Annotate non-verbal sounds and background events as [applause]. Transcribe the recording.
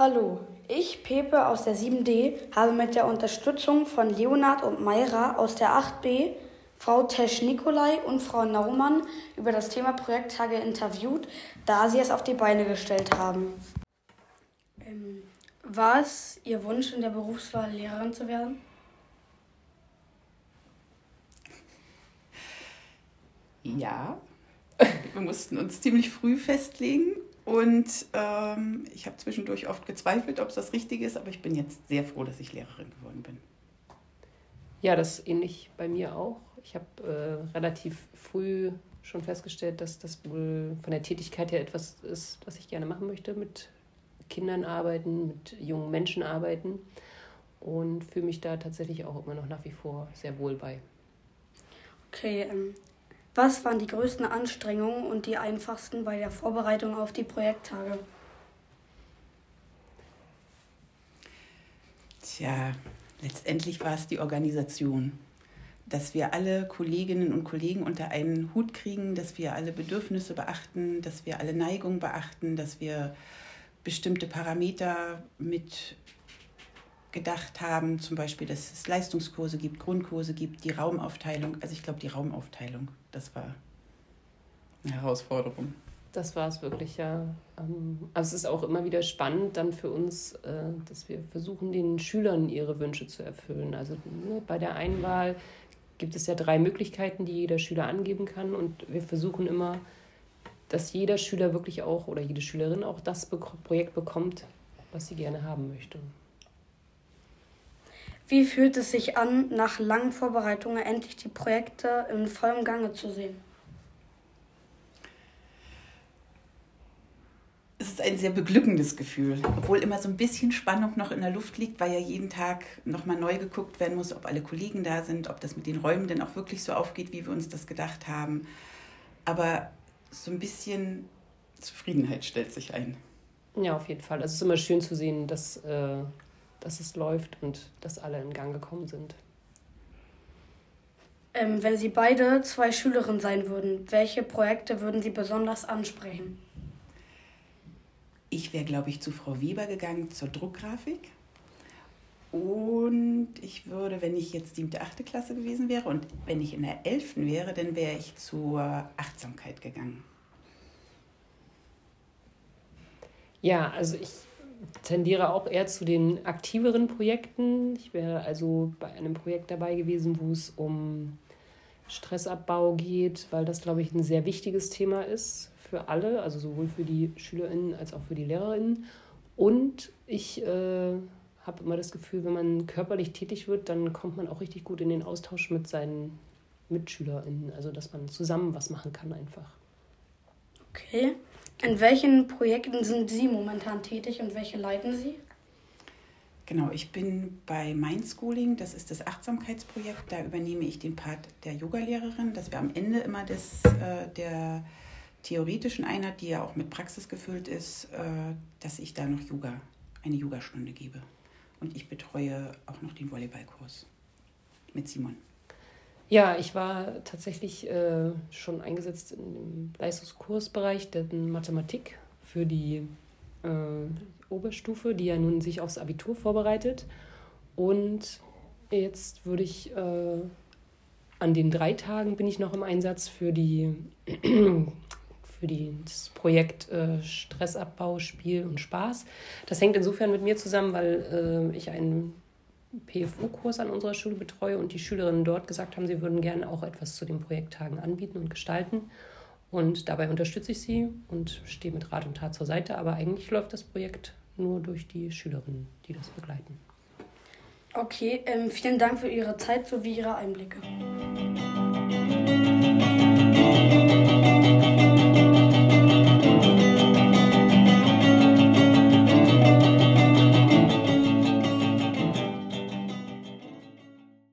Hallo, ich, Pepe aus der 7D, habe mit der Unterstützung von Leonard und Mayra aus der 8B, Frau Tesch Nikolai und Frau Naumann über das Thema Projekttage interviewt, da sie es auf die Beine gestellt haben. Ähm, war es Ihr Wunsch, in der Berufswahl Lehrerin zu werden? Ja, [laughs] wir mussten uns ziemlich früh festlegen und ähm, ich habe zwischendurch oft gezweifelt, ob es das Richtige ist, aber ich bin jetzt sehr froh, dass ich Lehrerin geworden bin. Ja, das ist ähnlich bei mir auch. Ich habe äh, relativ früh schon festgestellt, dass das wohl von der Tätigkeit her etwas ist, was ich gerne machen möchte, mit Kindern arbeiten, mit jungen Menschen arbeiten und fühle mich da tatsächlich auch immer noch nach wie vor sehr wohl bei. Okay, ähm, was waren die größten Anstrengungen und die einfachsten bei der Vorbereitung auf die Projekttage? Tja, letztendlich war es die Organisation. Dass wir alle Kolleginnen und Kollegen unter einen Hut kriegen, dass wir alle Bedürfnisse beachten, dass wir alle Neigungen beachten, dass wir bestimmte Parameter mit gedacht haben, zum Beispiel, dass es Leistungskurse gibt, Grundkurse gibt, die Raumaufteilung. Also ich glaube, die Raumaufteilung, das war eine Herausforderung. Das war es wirklich, ja. Ähm, aber es ist auch immer wieder spannend dann für uns, äh, dass wir versuchen, den Schülern ihre Wünsche zu erfüllen. Also ne, bei der Einwahl gibt es ja drei Möglichkeiten, die jeder Schüler angeben kann. Und wir versuchen immer, dass jeder Schüler wirklich auch oder jede Schülerin auch das Projekt bekommt, was sie gerne haben möchte. Wie fühlt es sich an, nach langen Vorbereitungen endlich die Projekte in vollem Gange zu sehen? Es ist ein sehr beglückendes Gefühl, obwohl immer so ein bisschen Spannung noch in der Luft liegt, weil ja jeden Tag nochmal neu geguckt werden muss, ob alle Kollegen da sind, ob das mit den Räumen denn auch wirklich so aufgeht, wie wir uns das gedacht haben. Aber so ein bisschen Zufriedenheit stellt sich ein. Ja, auf jeden Fall. Es ist immer schön zu sehen, dass äh, dass es läuft und dass alle in Gang gekommen sind. Ähm, wenn Sie beide zwei Schülerinnen sein würden, welche Projekte würden Sie besonders ansprechen? Ich wäre, glaube ich, zu Frau Weber gegangen zur Druckgrafik. Und ich würde, wenn ich jetzt siebte, achte Klasse gewesen wäre und wenn ich in der elften wäre, dann wäre ich zur Achtsamkeit gegangen. Ja, also ich tendiere auch eher zu den aktiveren Projekten. Ich wäre also bei einem Projekt dabei gewesen, wo es um Stressabbau geht, weil das, glaube ich, ein sehr wichtiges Thema ist für alle, also sowohl für die SchülerInnen als auch für die LehrerInnen. Und ich äh, habe immer das Gefühl, wenn man körperlich tätig wird, dann kommt man auch richtig gut in den Austausch mit seinen MitschülerInnen. Also, dass man zusammen was machen kann einfach. Okay. In welchen Projekten sind Sie momentan tätig und welche leiten Sie? Genau, ich bin bei Mindschooling, das ist das Achtsamkeitsprojekt. Da übernehme ich den Part der Yogalehrerin, dass wir am Ende immer des, äh, der theoretischen Einheit, die ja auch mit Praxis gefüllt ist, äh, dass ich da noch Yoga, eine Yogastunde gebe. Und ich betreue auch noch den Volleyballkurs mit Simon. Ja, ich war tatsächlich äh, schon eingesetzt im Leistungskursbereich der Mathematik für die äh, Oberstufe, die ja nun sich aufs Abitur vorbereitet. Und jetzt würde ich äh, an den drei Tagen bin ich noch im Einsatz für die [clears throat] für die, das Projekt äh, Stressabbau, Spiel und Spaß. Das hängt insofern mit mir zusammen, weil äh, ich einen PFU-Kurs an unserer Schule betreue und die Schülerinnen dort gesagt haben, sie würden gerne auch etwas zu den Projekttagen anbieten und gestalten. Und dabei unterstütze ich sie und stehe mit Rat und Tat zur Seite. Aber eigentlich läuft das Projekt nur durch die Schülerinnen, die das begleiten. Okay, ähm, vielen Dank für Ihre Zeit sowie Ihre Einblicke.